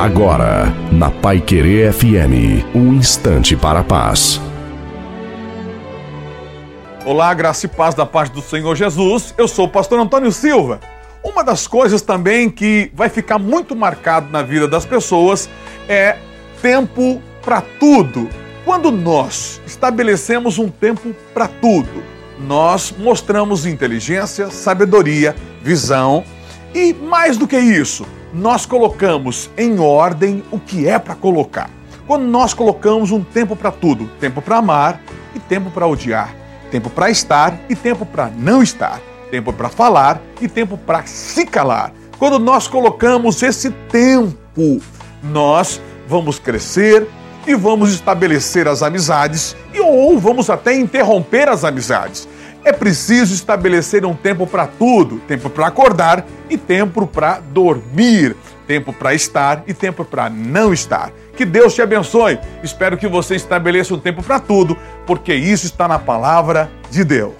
Agora, na Pai Querer FM, um instante para a paz. Olá, graça e paz da paz do Senhor Jesus. Eu sou o pastor Antônio Silva. Uma das coisas também que vai ficar muito marcado na vida das pessoas é tempo para tudo. Quando nós estabelecemos um tempo para tudo, nós mostramos inteligência, sabedoria, visão e mais do que isso, nós colocamos em ordem o que é para colocar. Quando nós colocamos um tempo para tudo, tempo para amar e tempo para odiar, tempo para estar e tempo para não estar, tempo para falar e tempo para se calar. Quando nós colocamos esse tempo, nós vamos crescer e vamos estabelecer as amizades e ou vamos até interromper as amizades. É preciso estabelecer um tempo para tudo: tempo para acordar e tempo para dormir, tempo para estar e tempo para não estar. Que Deus te abençoe. Espero que você estabeleça um tempo para tudo, porque isso está na palavra de Deus.